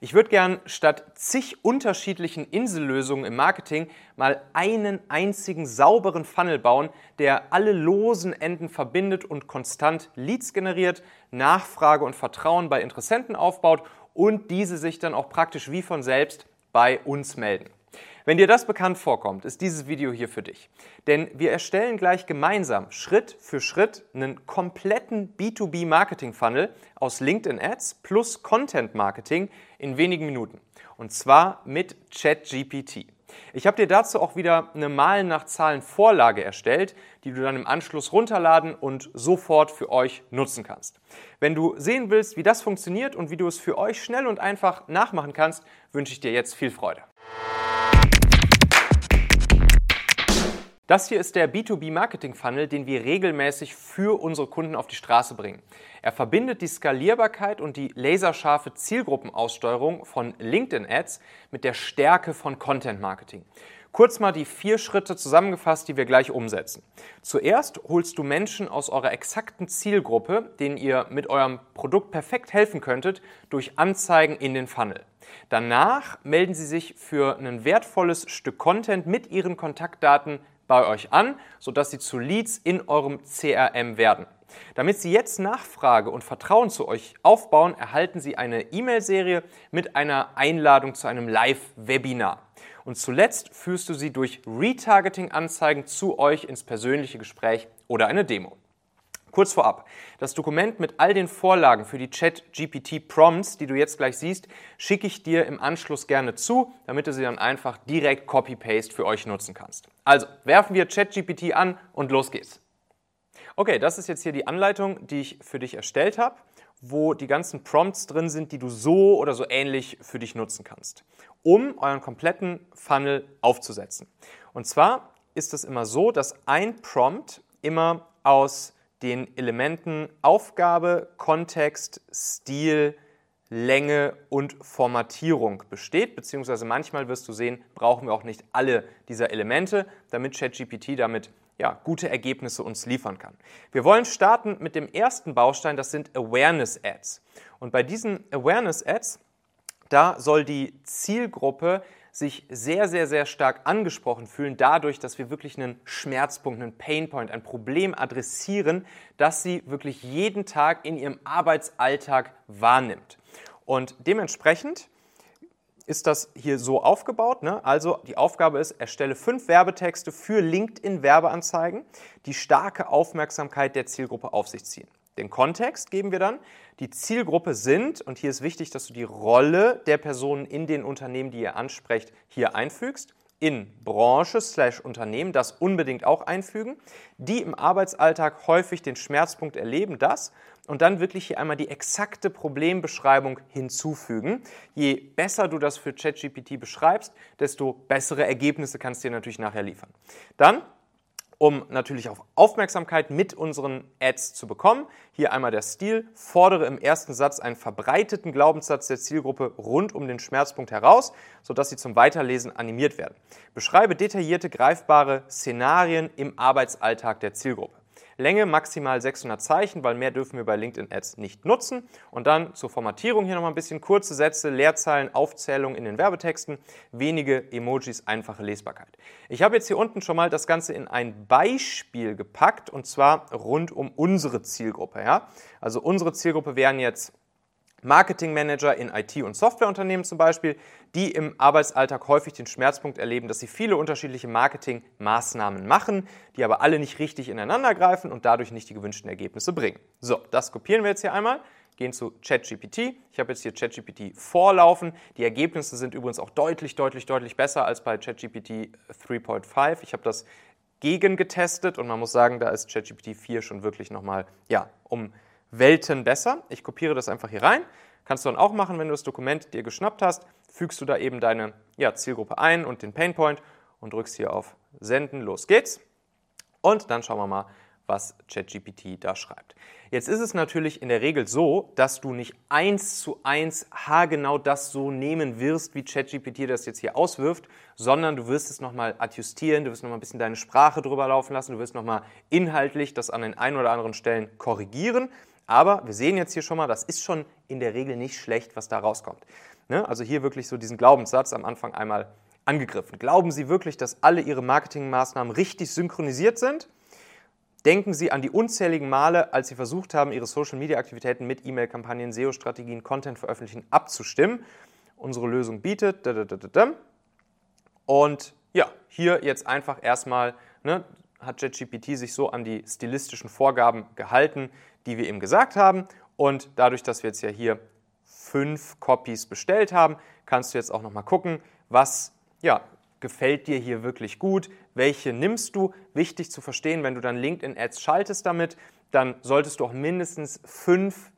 Ich würde gern statt zig unterschiedlichen Insellösungen im Marketing mal einen einzigen sauberen Funnel bauen, der alle losen Enden verbindet und konstant Leads generiert, Nachfrage und Vertrauen bei Interessenten aufbaut und diese sich dann auch praktisch wie von selbst bei uns melden. Wenn dir das bekannt vorkommt, ist dieses Video hier für dich. Denn wir erstellen gleich gemeinsam Schritt für Schritt einen kompletten B2B-Marketing-Funnel aus LinkedIn Ads plus Content Marketing in wenigen Minuten. Und zwar mit ChatGPT. Ich habe dir dazu auch wieder eine Malen nach Zahlen Vorlage erstellt, die du dann im Anschluss runterladen und sofort für euch nutzen kannst. Wenn du sehen willst, wie das funktioniert und wie du es für euch schnell und einfach nachmachen kannst, wünsche ich dir jetzt viel Freude. Das hier ist der B2B-Marketing-Funnel, den wir regelmäßig für unsere Kunden auf die Straße bringen. Er verbindet die Skalierbarkeit und die laserscharfe Zielgruppenaussteuerung von LinkedIn-Ads mit der Stärke von Content-Marketing. Kurz mal die vier Schritte zusammengefasst, die wir gleich umsetzen. Zuerst holst du Menschen aus eurer exakten Zielgruppe, denen ihr mit eurem Produkt perfekt helfen könntet, durch Anzeigen in den Funnel. Danach melden sie sich für ein wertvolles Stück Content mit ihren Kontaktdaten bei euch an, sodass sie zu Leads in eurem CRM werden. Damit Sie jetzt Nachfrage und Vertrauen zu euch aufbauen, erhalten Sie eine E-Mail-Serie mit einer Einladung zu einem Live-Webinar. Und zuletzt führst du sie durch Retargeting-Anzeigen zu euch ins persönliche Gespräch oder eine Demo. Kurz vorab, das Dokument mit all den Vorlagen für die Chat-GPT-Prompts, die du jetzt gleich siehst, schicke ich dir im Anschluss gerne zu, damit du sie dann einfach direkt Copy-Paste für euch nutzen kannst. Also, werfen wir ChatGPT an und los geht's. Okay, das ist jetzt hier die Anleitung, die ich für dich erstellt habe, wo die ganzen Prompts drin sind, die du so oder so ähnlich für dich nutzen kannst, um euren kompletten Funnel aufzusetzen. Und zwar ist es immer so, dass ein Prompt immer aus den Elementen Aufgabe, Kontext, Stil, Länge und Formatierung besteht, beziehungsweise manchmal wirst du sehen, brauchen wir auch nicht alle dieser Elemente, damit ChatGPT damit ja, gute Ergebnisse uns liefern kann. Wir wollen starten mit dem ersten Baustein, das sind Awareness Ads. Und bei diesen Awareness Ads, da soll die Zielgruppe sich sehr, sehr, sehr stark angesprochen fühlen, dadurch, dass wir wirklich einen Schmerzpunkt, einen Painpoint, ein Problem adressieren, das sie wirklich jeden Tag in ihrem Arbeitsalltag wahrnimmt. Und dementsprechend ist das hier so aufgebaut. Ne? Also die Aufgabe ist, erstelle fünf Werbetexte für LinkedIn-Werbeanzeigen, die starke Aufmerksamkeit der Zielgruppe auf sich ziehen. Den Kontext geben wir dann. Die Zielgruppe sind, und hier ist wichtig, dass du die Rolle der Personen in den Unternehmen, die ihr ansprecht, hier einfügst. In Branche slash Unternehmen das unbedingt auch einfügen, die im Arbeitsalltag häufig den Schmerzpunkt erleben, das und dann wirklich hier einmal die exakte Problembeschreibung hinzufügen. Je besser du das für ChatGPT beschreibst, desto bessere Ergebnisse kannst du dir natürlich nachher liefern. Dann um natürlich auf Aufmerksamkeit mit unseren Ads zu bekommen. Hier einmal der Stil. Fordere im ersten Satz einen verbreiteten Glaubenssatz der Zielgruppe rund um den Schmerzpunkt heraus, sodass sie zum Weiterlesen animiert werden. Beschreibe detaillierte, greifbare Szenarien im Arbeitsalltag der Zielgruppe. Länge maximal 600 Zeichen, weil mehr dürfen wir bei LinkedIn Ads nicht nutzen. Und dann zur Formatierung hier nochmal ein bisschen kurze Sätze, Leerzeilen, Aufzählung in den Werbetexten, wenige Emojis, einfache Lesbarkeit. Ich habe jetzt hier unten schon mal das Ganze in ein Beispiel gepackt und zwar rund um unsere Zielgruppe. Ja? Also unsere Zielgruppe wären jetzt Marketingmanager in IT- und Softwareunternehmen zum Beispiel, die im Arbeitsalltag häufig den Schmerzpunkt erleben, dass sie viele unterschiedliche Marketingmaßnahmen machen, die aber alle nicht richtig ineinander greifen und dadurch nicht die gewünschten Ergebnisse bringen. So, das kopieren wir jetzt hier einmal, gehen zu ChatGPT. Ich habe jetzt hier ChatGPT vorlaufen. Die Ergebnisse sind übrigens auch deutlich, deutlich, deutlich besser als bei ChatGPT 3.5. Ich habe das gegen getestet und man muss sagen, da ist ChatGPT 4 schon wirklich nochmal, ja, um Welten besser. Ich kopiere das einfach hier rein. Kannst du dann auch machen, wenn du das Dokument dir geschnappt hast, fügst du da eben deine ja, Zielgruppe ein und den Painpoint und drückst hier auf Senden. Los geht's. Und dann schauen wir mal, was ChatGPT da schreibt. Jetzt ist es natürlich in der Regel so, dass du nicht eins zu eins haargenau das so nehmen wirst, wie ChatGPT das jetzt hier auswirft, sondern du wirst es nochmal adjustieren, du wirst nochmal ein bisschen deine Sprache drüber laufen lassen, du wirst nochmal inhaltlich das an den einen oder anderen Stellen korrigieren. Aber wir sehen jetzt hier schon mal, das ist schon in der Regel nicht schlecht, was da rauskommt. Ne? Also hier wirklich so diesen Glaubenssatz am Anfang einmal angegriffen. Glauben Sie wirklich, dass alle Ihre Marketingmaßnahmen richtig synchronisiert sind? Denken Sie an die unzähligen Male, als Sie versucht haben, Ihre Social-Media-Aktivitäten mit E-Mail-Kampagnen, SEO-Strategien, Content veröffentlichen abzustimmen. Unsere Lösung bietet. Und ja, hier jetzt einfach erstmal, ne, hat JetGPT sich so an die stilistischen Vorgaben gehalten, die wir ihm gesagt haben. Und dadurch, dass wir jetzt ja hier fünf Copies bestellt haben, kannst du jetzt auch nochmal gucken, was ja, gefällt dir hier wirklich gut, welche nimmst du. Wichtig zu verstehen, wenn du dann LinkedIn-Ads schaltest damit, dann solltest du auch mindestens fünf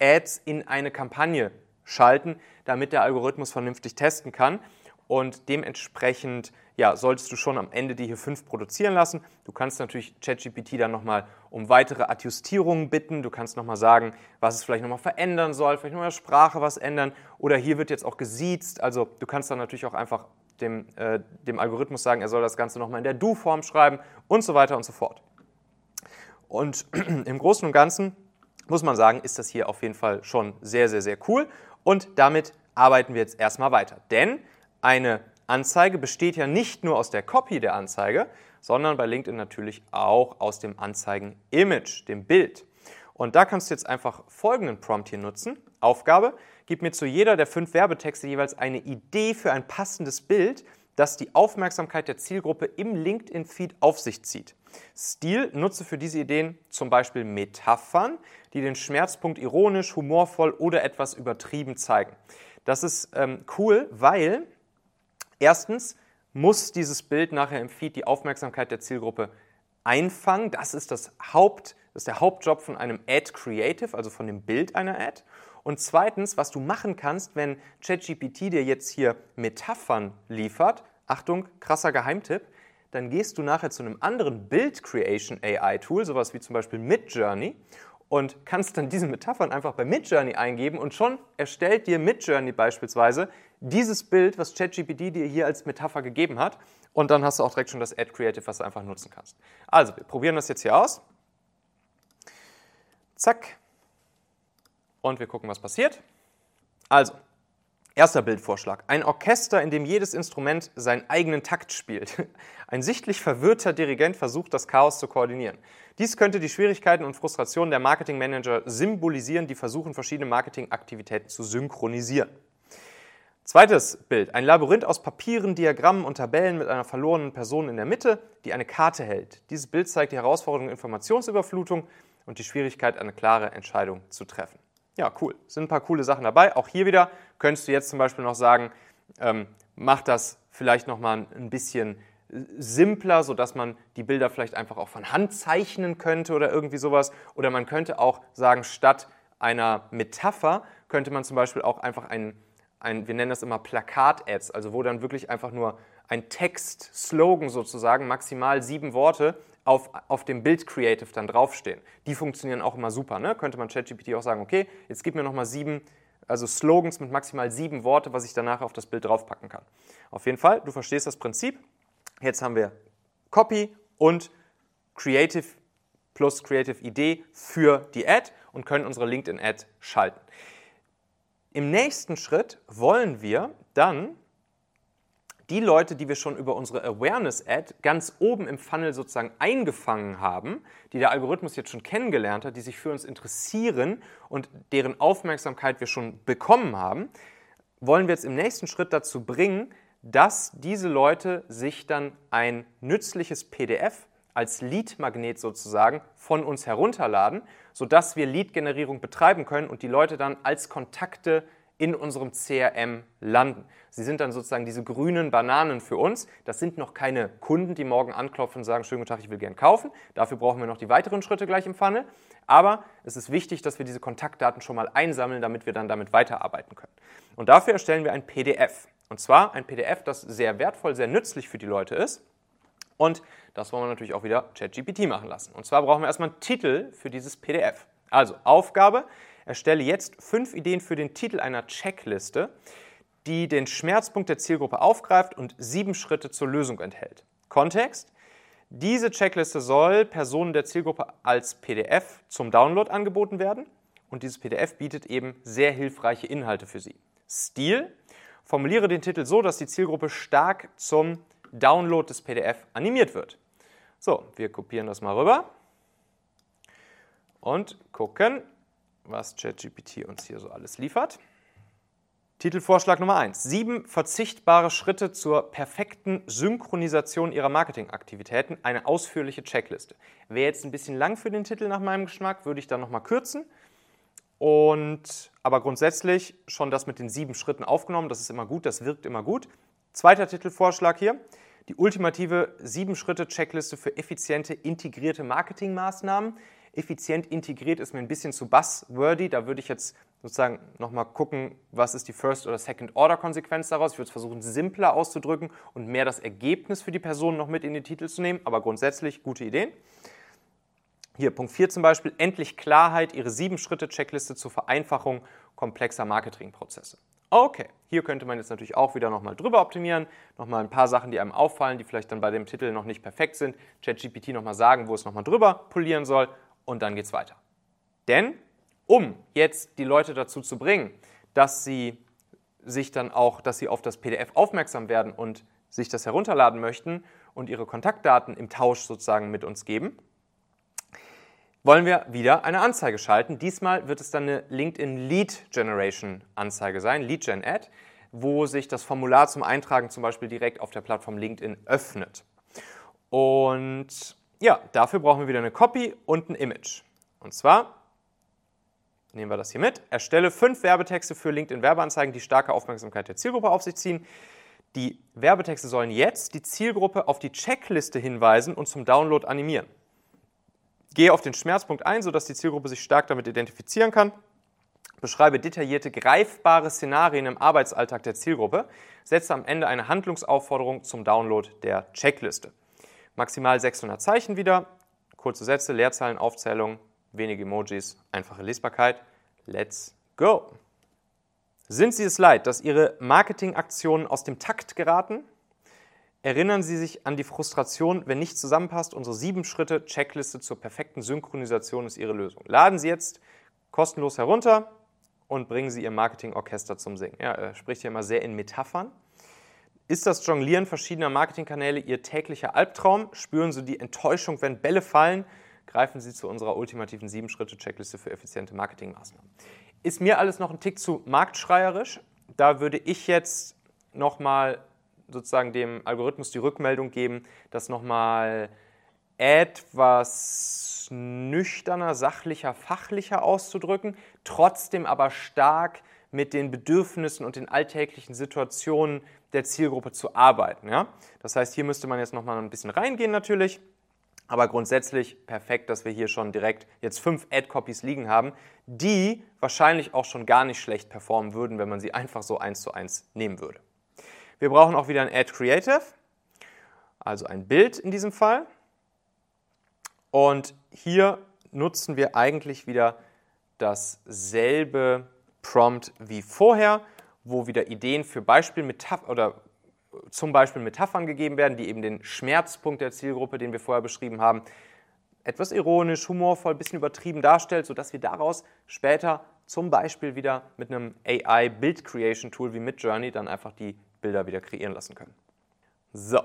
Ads in eine Kampagne schalten, damit der Algorithmus vernünftig testen kann. Und dementsprechend ja, solltest du schon am Ende die hier fünf produzieren lassen. Du kannst natürlich ChatGPT dann nochmal um weitere Adjustierungen bitten. Du kannst nochmal sagen, was es vielleicht nochmal verändern soll, vielleicht nochmal Sprache was ändern. Oder hier wird jetzt auch gesiezt. Also du kannst dann natürlich auch einfach dem, äh, dem Algorithmus sagen, er soll das Ganze nochmal in der Do-Form schreiben und so weiter und so fort. Und im Großen und Ganzen muss man sagen, ist das hier auf jeden Fall schon sehr, sehr, sehr cool. Und damit arbeiten wir jetzt erstmal weiter. Denn eine Anzeige besteht ja nicht nur aus der Copy der Anzeige, sondern bei LinkedIn natürlich auch aus dem Anzeigen-Image, dem Bild. Und da kannst du jetzt einfach folgenden Prompt hier nutzen. Aufgabe, gib mir zu jeder der fünf Werbetexte jeweils eine Idee für ein passendes Bild, das die Aufmerksamkeit der Zielgruppe im LinkedIn-Feed auf sich zieht. Stil nutze für diese Ideen zum Beispiel Metaphern, die den Schmerzpunkt ironisch, humorvoll oder etwas übertrieben zeigen. Das ist ähm, cool, weil Erstens muss dieses Bild nachher im Feed die Aufmerksamkeit der Zielgruppe einfangen. Das ist, das, Haupt, das ist der Hauptjob von einem Ad Creative, also von dem Bild einer Ad. Und zweitens, was du machen kannst, wenn ChatGPT dir jetzt hier Metaphern liefert, Achtung, krasser Geheimtipp, dann gehst du nachher zu einem anderen Bild Creation AI Tool, sowas wie zum Beispiel Midjourney, und kannst dann diese Metaphern einfach bei Midjourney eingeben und schon erstellt dir Midjourney beispielsweise dieses Bild, was ChatGPT dir hier als Metapher gegeben hat und dann hast du auch direkt schon das Ad Creative, was du einfach nutzen kannst. Also, wir probieren das jetzt hier aus. Zack. Und wir gucken, was passiert. Also, Erster Bildvorschlag. Ein Orchester, in dem jedes Instrument seinen eigenen Takt spielt. Ein sichtlich verwirrter Dirigent versucht, das Chaos zu koordinieren. Dies könnte die Schwierigkeiten und Frustrationen der Marketingmanager symbolisieren, die versuchen, verschiedene Marketingaktivitäten zu synchronisieren. Zweites Bild. Ein Labyrinth aus Papieren, Diagrammen und Tabellen mit einer verlorenen Person in der Mitte, die eine Karte hält. Dieses Bild zeigt die Herausforderung Informationsüberflutung und die Schwierigkeit, eine klare Entscheidung zu treffen. Ja, cool. Sind ein paar coole Sachen dabei. Auch hier wieder könntest du jetzt zum Beispiel noch sagen, ähm, mach das vielleicht nochmal ein bisschen simpler, sodass man die Bilder vielleicht einfach auch von Hand zeichnen könnte oder irgendwie sowas. Oder man könnte auch sagen, statt einer Metapher könnte man zum Beispiel auch einfach ein, ein wir nennen das immer Plakat-Ads, also wo dann wirklich einfach nur ein Text, Slogan sozusagen, maximal sieben Worte auf, auf dem Bild Creative dann draufstehen. Die funktionieren auch immer super. Ne? Könnte man ChatGPT auch sagen, okay, jetzt gib mir nochmal sieben, also Slogans mit maximal sieben Worte, was ich danach auf das Bild draufpacken kann. Auf jeden Fall, du verstehst das Prinzip. Jetzt haben wir Copy und Creative plus Creative Idee für die Ad und können unsere LinkedIn-Ad schalten. Im nächsten Schritt wollen wir dann die Leute, die wir schon über unsere Awareness-Ad ganz oben im Funnel sozusagen eingefangen haben, die der Algorithmus jetzt schon kennengelernt hat, die sich für uns interessieren und deren Aufmerksamkeit wir schon bekommen haben, wollen wir jetzt im nächsten Schritt dazu bringen, dass diese Leute sich dann ein nützliches PDF als Lead-Magnet sozusagen von uns herunterladen, sodass wir Lead-Generierung betreiben können und die Leute dann als Kontakte in unserem CRM landen. Sie sind dann sozusagen diese grünen Bananen für uns. Das sind noch keine Kunden, die morgen anklopfen und sagen, schönen guten Tag, ich will gern kaufen. Dafür brauchen wir noch die weiteren Schritte gleich im Funnel. Aber es ist wichtig, dass wir diese Kontaktdaten schon mal einsammeln, damit wir dann damit weiterarbeiten können. Und dafür erstellen wir ein PDF. Und zwar ein PDF, das sehr wertvoll, sehr nützlich für die Leute ist. Und das wollen wir natürlich auch wieder ChatGPT machen lassen. Und zwar brauchen wir erstmal einen Titel für dieses PDF. Also Aufgabe, Erstelle jetzt fünf Ideen für den Titel einer Checkliste, die den Schmerzpunkt der Zielgruppe aufgreift und sieben Schritte zur Lösung enthält. Kontext. Diese Checkliste soll Personen der Zielgruppe als PDF zum Download angeboten werden und dieses PDF bietet eben sehr hilfreiche Inhalte für sie. Stil. Formuliere den Titel so, dass die Zielgruppe stark zum Download des PDF animiert wird. So, wir kopieren das mal rüber und gucken, was ChatGPT uns hier so alles liefert. Titelvorschlag Nummer 1. Sieben verzichtbare Schritte zur perfekten Synchronisation Ihrer Marketingaktivitäten. Eine ausführliche Checkliste. Wäre jetzt ein bisschen lang für den Titel nach meinem Geschmack, würde ich dann nochmal kürzen. Und, aber grundsätzlich schon das mit den sieben Schritten aufgenommen. Das ist immer gut, das wirkt immer gut. Zweiter Titelvorschlag hier. Die ultimative sieben Schritte Checkliste für effiziente integrierte Marketingmaßnahmen effizient integriert ist mir ein bisschen zu buzzwordy. Da würde ich jetzt sozusagen nochmal gucken, was ist die First- oder Second-Order-Konsequenz daraus. Ich würde es versuchen, simpler auszudrücken und mehr das Ergebnis für die Person noch mit in den Titel zu nehmen. Aber grundsätzlich gute Ideen. Hier Punkt 4 zum Beispiel, endlich Klarheit, Ihre sieben Schritte-Checkliste zur Vereinfachung komplexer Marketingprozesse. Okay, hier könnte man jetzt natürlich auch wieder nochmal drüber optimieren, nochmal ein paar Sachen, die einem auffallen, die vielleicht dann bei dem Titel noch nicht perfekt sind, ChatGPT nochmal sagen, wo es nochmal drüber polieren soll und dann geht es weiter. Denn um jetzt die Leute dazu zu bringen, dass sie sich dann auch, dass sie auf das PDF aufmerksam werden und sich das herunterladen möchten und ihre Kontaktdaten im Tausch sozusagen mit uns geben, wollen wir wieder eine Anzeige schalten. Diesmal wird es dann eine LinkedIn Lead Generation Anzeige sein, Lead Gen Ad, wo sich das Formular zum Eintragen zum Beispiel direkt auf der Plattform LinkedIn öffnet. Und ja, dafür brauchen wir wieder eine Copy und ein Image. Und zwar nehmen wir das hier mit. Erstelle fünf Werbetexte für LinkedIn-Werbeanzeigen, die starke Aufmerksamkeit der Zielgruppe auf sich ziehen. Die Werbetexte sollen jetzt die Zielgruppe auf die Checkliste hinweisen und zum Download animieren. Gehe auf den Schmerzpunkt ein, sodass die Zielgruppe sich stark damit identifizieren kann. Beschreibe detaillierte, greifbare Szenarien im Arbeitsalltag der Zielgruppe. Setze am Ende eine Handlungsaufforderung zum Download der Checkliste. Maximal 600 Zeichen wieder, kurze Sätze, Leerzahlen, Aufzählung, wenige Emojis, einfache Lesbarkeit. Let's go! Sind Sie es leid, dass Ihre Marketingaktionen aus dem Takt geraten? Erinnern Sie sich an die Frustration, wenn nichts zusammenpasst. Unsere sieben Schritte Checkliste zur perfekten Synchronisation ist Ihre Lösung. Laden Sie jetzt kostenlos herunter und bringen Sie Ihr Marketingorchester zum Singen. Ja, er spricht hier immer sehr in Metaphern. Ist das Jonglieren verschiedener Marketingkanäle Ihr täglicher Albtraum? Spüren Sie die Enttäuschung, wenn Bälle fallen? Greifen Sie zu unserer ultimativen Sieben-Schritte-Checkliste für effiziente Marketingmaßnahmen. Ist mir alles noch ein Tick zu marktschreierisch? Da würde ich jetzt nochmal sozusagen dem Algorithmus die Rückmeldung geben, das nochmal etwas nüchterner, sachlicher, fachlicher auszudrücken, trotzdem aber stark mit den Bedürfnissen und den alltäglichen Situationen der Zielgruppe zu arbeiten. Ja? Das heißt, hier müsste man jetzt nochmal ein bisschen reingehen natürlich. Aber grundsätzlich perfekt, dass wir hier schon direkt jetzt fünf Ad-Copies liegen haben, die wahrscheinlich auch schon gar nicht schlecht performen würden, wenn man sie einfach so eins zu eins nehmen würde. Wir brauchen auch wieder ein Ad Creative, also ein Bild in diesem Fall. Und hier nutzen wir eigentlich wieder dasselbe Prompt wie vorher, wo wieder Ideen für Beispiel oder zum Beispiel Metaphern gegeben werden, die eben den Schmerzpunkt der Zielgruppe, den wir vorher beschrieben haben, etwas ironisch, humorvoll, ein bisschen übertrieben darstellt, sodass wir daraus später zum Beispiel wieder mit einem AI Bild Creation Tool wie Midjourney dann einfach die Bilder wieder kreieren lassen können. So,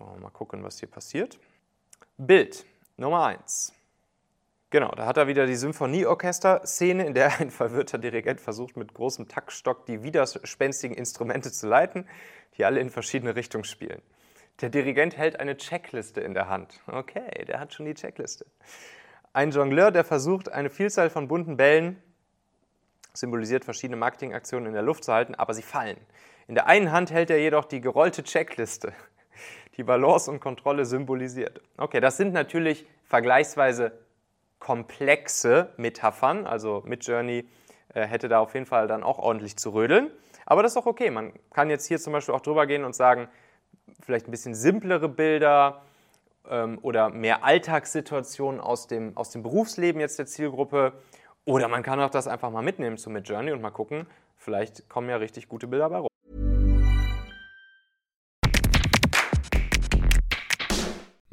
mal gucken, was hier passiert. Bild Nummer 1. Genau, da hat er wieder die Symphonieorchester-Szene, in der ein verwirrter Dirigent versucht, mit großem Taktstock die widerspenstigen Instrumente zu leiten, die alle in verschiedene Richtungen spielen. Der Dirigent hält eine Checkliste in der Hand. Okay, der hat schon die Checkliste. Ein Jongleur, der versucht, eine Vielzahl von bunten Bällen, symbolisiert verschiedene Marketingaktionen in der Luft zu halten, aber sie fallen. In der einen Hand hält er jedoch die gerollte Checkliste, die Balance und Kontrolle symbolisiert. Okay, das sind natürlich vergleichsweise komplexe Metaphern. Also Midjourney äh, hätte da auf jeden Fall dann auch ordentlich zu rödeln. Aber das ist auch okay. Man kann jetzt hier zum Beispiel auch drüber gehen und sagen, vielleicht ein bisschen simplere Bilder ähm, oder mehr Alltagssituationen aus dem, aus dem Berufsleben jetzt der Zielgruppe. Oder man kann auch das einfach mal mitnehmen zu Midjourney und mal gucken, vielleicht kommen ja richtig gute Bilder bei rum.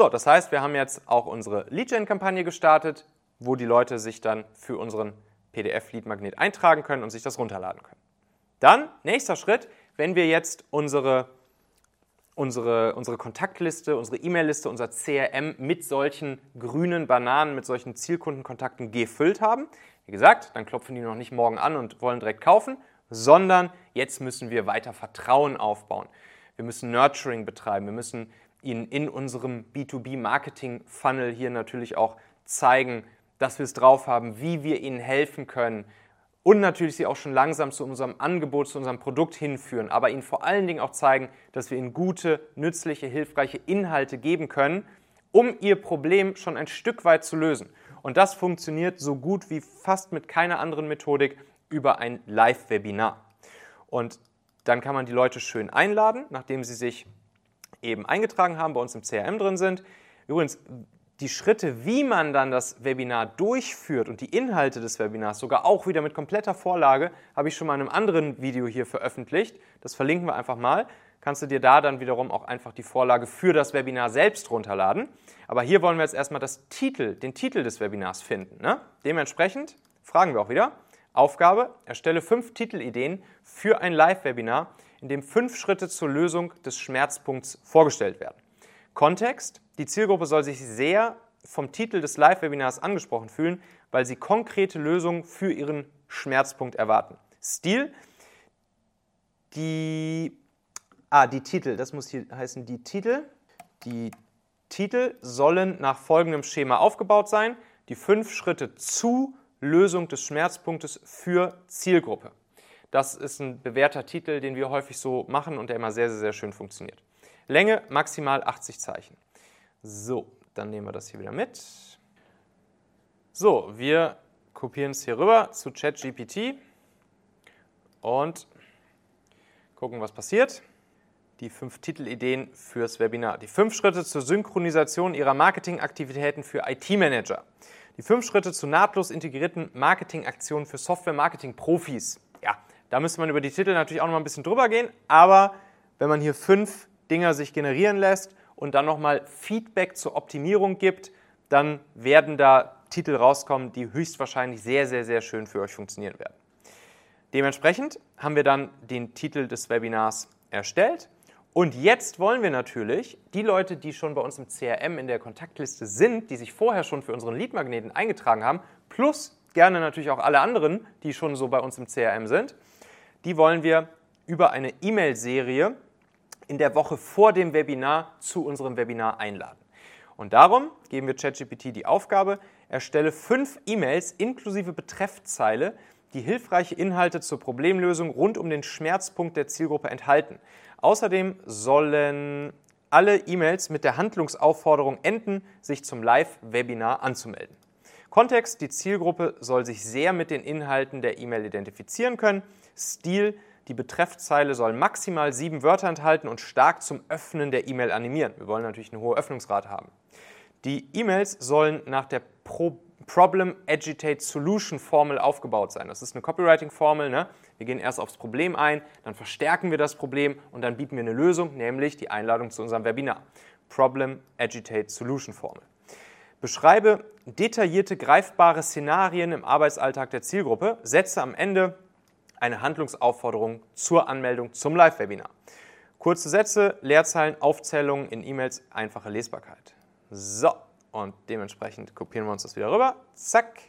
So, das heißt, wir haben jetzt auch unsere Lead-Gen-Kampagne gestartet, wo die Leute sich dann für unseren PDF-Lead-Magnet eintragen können und sich das runterladen können. Dann, nächster Schritt, wenn wir jetzt unsere, unsere, unsere Kontaktliste, unsere E-Mail-Liste, unser CRM mit solchen grünen Bananen, mit solchen Zielkundenkontakten gefüllt haben, wie gesagt, dann klopfen die noch nicht morgen an und wollen direkt kaufen, sondern jetzt müssen wir weiter Vertrauen aufbauen. Wir müssen Nurturing betreiben, wir müssen Ihnen in unserem B2B-Marketing-Funnel hier natürlich auch zeigen, dass wir es drauf haben, wie wir Ihnen helfen können und natürlich Sie auch schon langsam zu unserem Angebot, zu unserem Produkt hinführen, aber Ihnen vor allen Dingen auch zeigen, dass wir Ihnen gute, nützliche, hilfreiche Inhalte geben können, um Ihr Problem schon ein Stück weit zu lösen. Und das funktioniert so gut wie fast mit keiner anderen Methodik über ein Live-Webinar. Und dann kann man die Leute schön einladen, nachdem sie sich eben eingetragen haben, bei uns im CRM drin sind. Übrigens, die Schritte, wie man dann das Webinar durchführt und die Inhalte des Webinars, sogar auch wieder mit kompletter Vorlage, habe ich schon mal in einem anderen Video hier veröffentlicht. Das verlinken wir einfach mal. Kannst du dir da dann wiederum auch einfach die Vorlage für das Webinar selbst runterladen. Aber hier wollen wir jetzt erstmal das Titel, den Titel des Webinars finden. Ne? Dementsprechend fragen wir auch wieder. Aufgabe, erstelle fünf Titelideen für ein Live-Webinar, in dem fünf Schritte zur Lösung des Schmerzpunkts vorgestellt werden. Kontext, die Zielgruppe soll sich sehr vom Titel des Live-Webinars angesprochen fühlen, weil sie konkrete Lösungen für ihren Schmerzpunkt erwarten. Stil, die, ah, die Titel, das muss hier heißen, die Titel, die Titel sollen nach folgendem Schema aufgebaut sein. Die fünf Schritte zu Lösung des Schmerzpunktes für Zielgruppe. Das ist ein bewährter Titel, den wir häufig so machen und der immer sehr, sehr, sehr schön funktioniert. Länge maximal 80 Zeichen. So, dann nehmen wir das hier wieder mit. So, wir kopieren es hier rüber zu ChatGPT und gucken, was passiert. Die fünf Titelideen fürs Webinar. Die fünf Schritte zur Synchronisation Ihrer Marketingaktivitäten für IT-Manager. Die fünf Schritte zu nahtlos integrierten Marketingaktionen für Software-Marketing-Profis. Da müsste man über die Titel natürlich auch noch mal ein bisschen drüber gehen, aber wenn man hier fünf Dinger sich generieren lässt und dann nochmal Feedback zur Optimierung gibt, dann werden da Titel rauskommen, die höchstwahrscheinlich sehr, sehr, sehr schön für euch funktionieren werden. Dementsprechend haben wir dann den Titel des Webinars erstellt. Und jetzt wollen wir natürlich die Leute, die schon bei uns im CRM in der Kontaktliste sind, die sich vorher schon für unseren Leadmagneten eingetragen haben, plus gerne natürlich auch alle anderen, die schon so bei uns im CRM sind, die wollen wir über eine E-Mail-Serie in der Woche vor dem Webinar zu unserem Webinar einladen. Und darum geben wir ChatGPT die Aufgabe, erstelle fünf E-Mails inklusive Betreffzeile, die hilfreiche Inhalte zur Problemlösung rund um den Schmerzpunkt der Zielgruppe enthalten. Außerdem sollen alle E-Mails mit der Handlungsaufforderung enden, sich zum Live-Webinar anzumelden. Kontext, die Zielgruppe soll sich sehr mit den Inhalten der E-Mail identifizieren können. Stil, die Betreffzeile soll maximal sieben Wörter enthalten und stark zum Öffnen der E-Mail animieren. Wir wollen natürlich eine hohe Öffnungsrate haben. Die E-Mails sollen nach der Pro Problem Agitate Solution Formel aufgebaut sein. Das ist eine Copywriting-Formel. Ne? Wir gehen erst aufs Problem ein, dann verstärken wir das Problem und dann bieten wir eine Lösung, nämlich die Einladung zu unserem Webinar. Problem Agitate Solution Formel. Beschreibe detaillierte, greifbare Szenarien im Arbeitsalltag der Zielgruppe. Setze am Ende eine Handlungsaufforderung zur Anmeldung zum Live-Webinar. Kurze Sätze, Leerzeilen, Aufzählungen in E-Mails, einfache Lesbarkeit. So, Und dementsprechend kopieren wir uns das wieder rüber. Zack.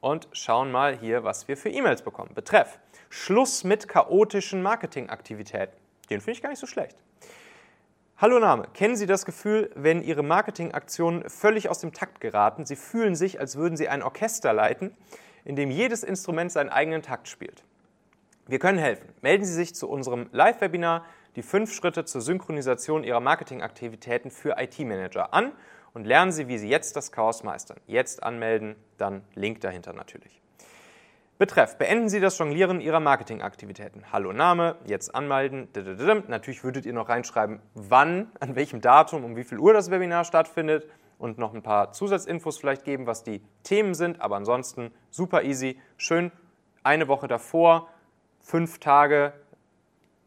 Und schauen mal hier, was wir für E-Mails bekommen. Betreff. Schluss mit chaotischen Marketingaktivitäten. Den finde ich gar nicht so schlecht. Hallo Name, kennen Sie das Gefühl, wenn Ihre Marketingaktionen völlig aus dem Takt geraten? Sie fühlen sich, als würden Sie ein Orchester leiten, in dem jedes Instrument seinen eigenen Takt spielt. Wir können helfen. Melden Sie sich zu unserem Live-Webinar die fünf Schritte zur Synchronisation Ihrer Marketingaktivitäten für IT-Manager an und lernen Sie, wie Sie jetzt das Chaos meistern. Jetzt anmelden, dann Link dahinter natürlich. Betreff, beenden Sie das Jonglieren Ihrer Marketingaktivitäten. Hallo Name, jetzt anmelden. Natürlich würdet ihr noch reinschreiben, wann, an welchem Datum, um wie viel Uhr das Webinar stattfindet und noch ein paar Zusatzinfos vielleicht geben, was die Themen sind. Aber ansonsten super easy. Schön eine Woche davor, fünf Tage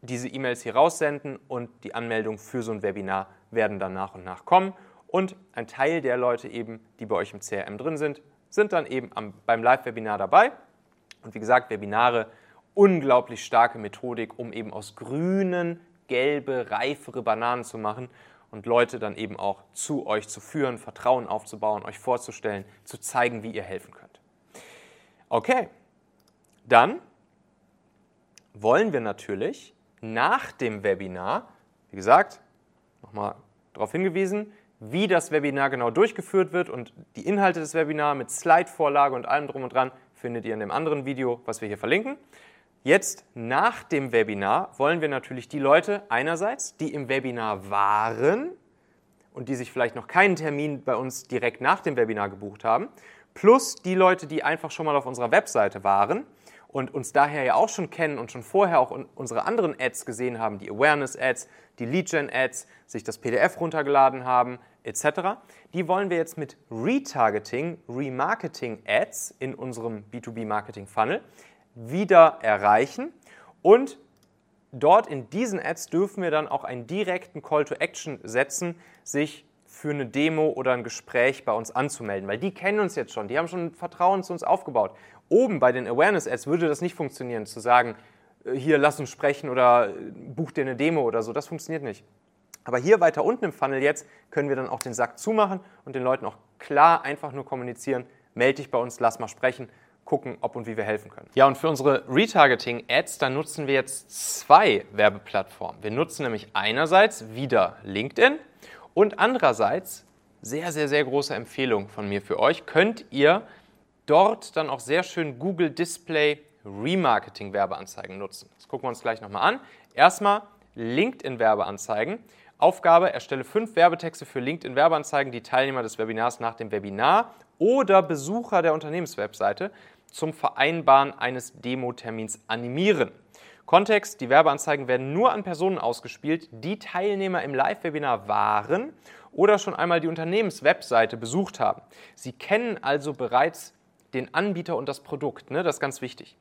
diese E-Mails hier raussenden und die Anmeldungen für so ein Webinar werden dann nach und nach kommen. Und ein Teil der Leute eben, die bei euch im CRM drin sind, sind dann eben am, beim Live-Webinar dabei und wie gesagt, Webinare, unglaublich starke Methodik, um eben aus grünen, gelbe, reifere Bananen zu machen und Leute dann eben auch zu euch zu führen, Vertrauen aufzubauen, euch vorzustellen, zu zeigen, wie ihr helfen könnt. Okay, dann wollen wir natürlich nach dem Webinar, wie gesagt, nochmal darauf hingewiesen, wie das Webinar genau durchgeführt wird und die Inhalte des Webinars mit Slide-Vorlage und allem drum und dran findet ihr in dem anderen Video, was wir hier verlinken. Jetzt nach dem Webinar wollen wir natürlich die Leute einerseits, die im Webinar waren und die sich vielleicht noch keinen Termin bei uns direkt nach dem Webinar gebucht haben, plus die Leute, die einfach schon mal auf unserer Webseite waren und uns daher ja auch schon kennen und schon vorher auch unsere anderen Ads gesehen haben, die Awareness-Ads, die Lead-Gen-Ads, sich das PDF runtergeladen haben, etc. Die wollen wir jetzt mit Retargeting, Remarketing-Ads in unserem B2B-Marketing-Funnel wieder erreichen und dort in diesen Ads dürfen wir dann auch einen direkten Call to Action setzen, sich für eine Demo oder ein Gespräch bei uns anzumelden, weil die kennen uns jetzt schon, die haben schon Vertrauen zu uns aufgebaut. Oben bei den Awareness-Ads würde das nicht funktionieren, zu sagen, äh, hier lass uns sprechen oder äh, buch dir eine Demo oder so, das funktioniert nicht. Aber hier weiter unten im Funnel jetzt können wir dann auch den Sack zumachen und den Leuten auch klar einfach nur kommunizieren, melde dich bei uns, lass mal sprechen, gucken, ob und wie wir helfen können. Ja, und für unsere Retargeting-Ads, da nutzen wir jetzt zwei Werbeplattformen. Wir nutzen nämlich einerseits wieder LinkedIn und andererseits, sehr, sehr, sehr große Empfehlung von mir für euch, könnt ihr dort dann auch sehr schön Google Display Remarketing Werbeanzeigen nutzen. Das gucken wir uns gleich nochmal an. Erstmal LinkedIn Werbeanzeigen. Aufgabe, erstelle fünf Werbetexte für LinkedIn-Werbeanzeigen, die Teilnehmer des Webinars nach dem Webinar oder Besucher der Unternehmenswebseite zum Vereinbaren eines Demo-Termins animieren. Kontext, die Werbeanzeigen werden nur an Personen ausgespielt, die Teilnehmer im Live-Webinar waren oder schon einmal die Unternehmenswebseite besucht haben. Sie kennen also bereits den Anbieter und das Produkt, ne? das ist ganz wichtig.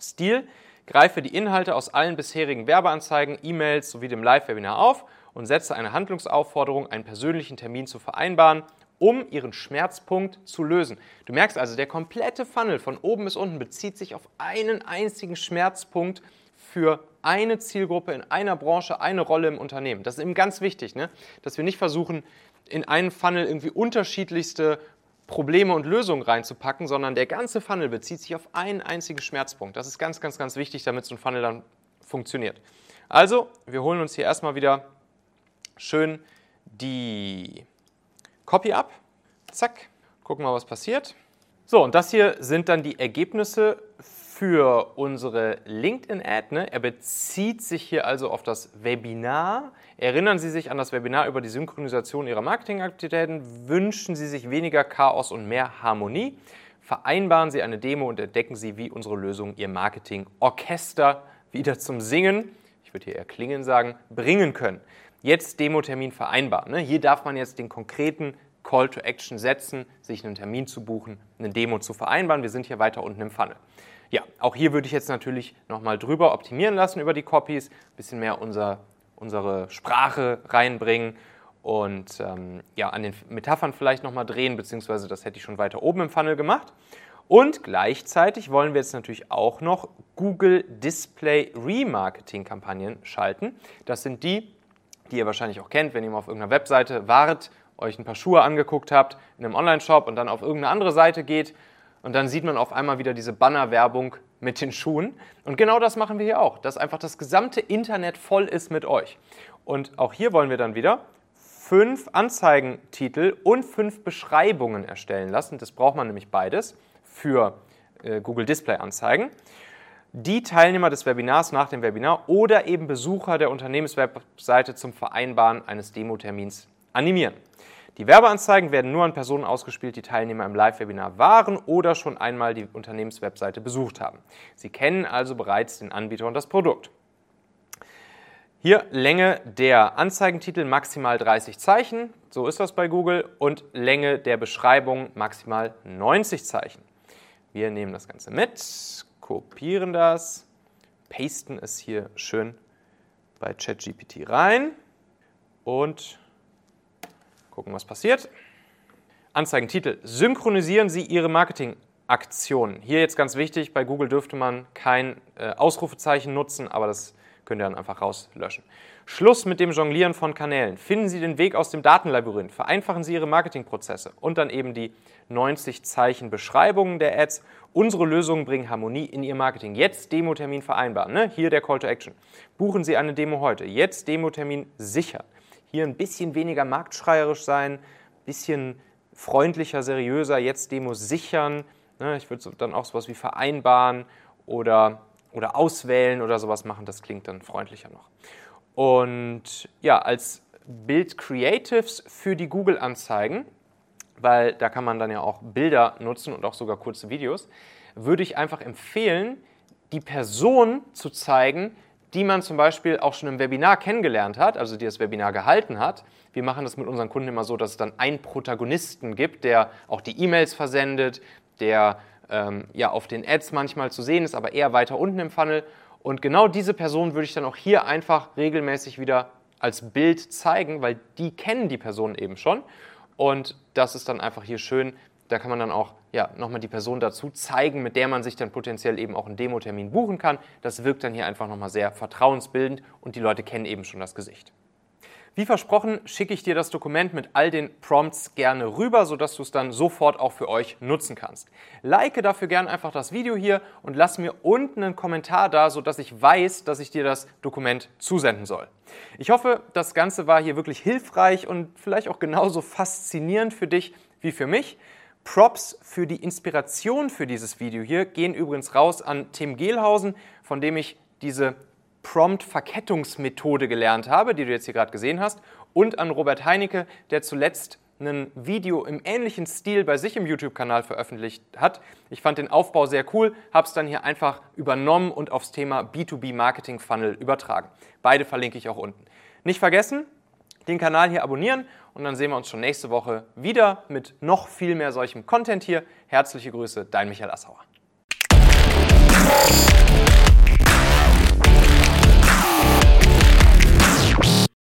Stil, greife die Inhalte aus allen bisherigen Werbeanzeigen, E-Mails sowie dem Live-Webinar auf und setze eine Handlungsaufforderung, einen persönlichen Termin zu vereinbaren, um ihren Schmerzpunkt zu lösen. Du merkst also, der komplette Funnel von oben bis unten bezieht sich auf einen einzigen Schmerzpunkt für eine Zielgruppe in einer Branche, eine Rolle im Unternehmen. Das ist eben ganz wichtig, ne? dass wir nicht versuchen, in einen Funnel irgendwie unterschiedlichste Probleme und Lösungen reinzupacken, sondern der ganze Funnel bezieht sich auf einen einzigen Schmerzpunkt. Das ist ganz, ganz, ganz wichtig, damit so ein Funnel dann funktioniert. Also, wir holen uns hier erstmal wieder schön die Copy ab. Zack. Gucken wir was passiert. So, und das hier sind dann die Ergebnisse für unsere LinkedIn-Ad. Ne? Er bezieht sich hier also auf das Webinar. Erinnern Sie sich an das Webinar über die Synchronisation Ihrer Marketingaktivitäten. Wünschen Sie sich weniger Chaos und mehr Harmonie. Vereinbaren Sie eine Demo und entdecken Sie, wie unsere Lösung Ihr Marketing-Orchester wieder zum Singen, ich würde hier eher klingen sagen, bringen können jetzt Demo-Termin vereinbaren. Ne? Hier darf man jetzt den konkreten Call to Action setzen, sich einen Termin zu buchen, eine Demo zu vereinbaren. Wir sind hier weiter unten im Funnel. Ja, auch hier würde ich jetzt natürlich nochmal drüber optimieren lassen über die Copies, ein bisschen mehr unser, unsere Sprache reinbringen und ähm, ja, an den Metaphern vielleicht nochmal drehen, beziehungsweise das hätte ich schon weiter oben im Funnel gemacht. Und gleichzeitig wollen wir jetzt natürlich auch noch Google Display Remarketing Kampagnen schalten. Das sind die, die ihr wahrscheinlich auch kennt, wenn ihr mal auf irgendeiner Webseite wart euch ein paar Schuhe angeguckt habt in einem Online-Shop und dann auf irgendeine andere Seite geht und dann sieht man auf einmal wieder diese Bannerwerbung mit den Schuhen. Und genau das machen wir hier auch, dass einfach das gesamte Internet voll ist mit euch. Und auch hier wollen wir dann wieder fünf Anzeigentitel und fünf Beschreibungen erstellen lassen. Das braucht man nämlich beides für äh, Google Display Anzeigen. Die Teilnehmer des Webinars nach dem Webinar oder eben Besucher der Unternehmenswebseite zum Vereinbaren eines Demotermins animieren. Die Werbeanzeigen werden nur an Personen ausgespielt, die Teilnehmer im Live-Webinar waren oder schon einmal die Unternehmenswebseite besucht haben. Sie kennen also bereits den Anbieter und das Produkt. Hier Länge der Anzeigentitel maximal 30 Zeichen, so ist das bei Google, und Länge der Beschreibung maximal 90 Zeichen. Wir nehmen das Ganze mit, kopieren das, pasten es hier schön bei ChatGPT rein und gucken, was passiert. Anzeigentitel. Synchronisieren Sie Ihre Marketingaktionen. Hier jetzt ganz wichtig, bei Google dürfte man kein äh, Ausrufezeichen nutzen, aber das könnt ihr dann einfach rauslöschen. Schluss mit dem Jonglieren von Kanälen. Finden Sie den Weg aus dem Datenlabyrinth. Vereinfachen Sie Ihre Marketingprozesse. Und dann eben die 90 Zeichen Beschreibungen der Ads. Unsere Lösungen bringen Harmonie in Ihr Marketing. Jetzt Demo-Termin vereinbaren. Ne? Hier der Call to Action. Buchen Sie eine Demo heute. Jetzt Demo-Termin sichern. Hier ein bisschen weniger marktschreierisch sein, ein bisschen freundlicher, seriöser. Jetzt Demo sichern. Ne? Ich würde dann auch sowas wie vereinbaren oder oder auswählen oder sowas machen, das klingt dann freundlicher noch. Und ja, als Bild Creatives für die Google-Anzeigen, weil da kann man dann ja auch Bilder nutzen und auch sogar kurze Videos, würde ich einfach empfehlen, die Person zu zeigen, die man zum Beispiel auch schon im Webinar kennengelernt hat, also die das Webinar gehalten hat. Wir machen das mit unseren Kunden immer so, dass es dann einen Protagonisten gibt, der auch die E-Mails versendet, der ähm, ja, auf den Ads manchmal zu sehen ist, aber eher weiter unten im Funnel. Und genau diese Person würde ich dann auch hier einfach regelmäßig wieder als Bild zeigen, weil die kennen die Person eben schon. Und das ist dann einfach hier schön. Da kann man dann auch ja, nochmal die Person dazu zeigen, mit der man sich dann potenziell eben auch einen Demo-Termin buchen kann. Das wirkt dann hier einfach nochmal sehr vertrauensbildend und die Leute kennen eben schon das Gesicht. Wie versprochen schicke ich dir das Dokument mit all den Prompts gerne rüber, sodass du es dann sofort auch für euch nutzen kannst. Like dafür gerne einfach das Video hier und lass mir unten einen Kommentar da, sodass ich weiß, dass ich dir das Dokument zusenden soll. Ich hoffe, das Ganze war hier wirklich hilfreich und vielleicht auch genauso faszinierend für dich wie für mich. Props für die Inspiration für dieses Video hier gehen übrigens raus an Tim Gehlhausen, von dem ich diese Prompt-Verkettungsmethode gelernt habe, die du jetzt hier gerade gesehen hast, und an Robert Heinecke, der zuletzt ein Video im ähnlichen Stil bei sich im YouTube-Kanal veröffentlicht hat. Ich fand den Aufbau sehr cool, habe es dann hier einfach übernommen und aufs Thema B2B Marketing Funnel übertragen. Beide verlinke ich auch unten. Nicht vergessen, den Kanal hier abonnieren und dann sehen wir uns schon nächste Woche wieder mit noch viel mehr solchem Content hier. Herzliche Grüße, dein Michael Assauer.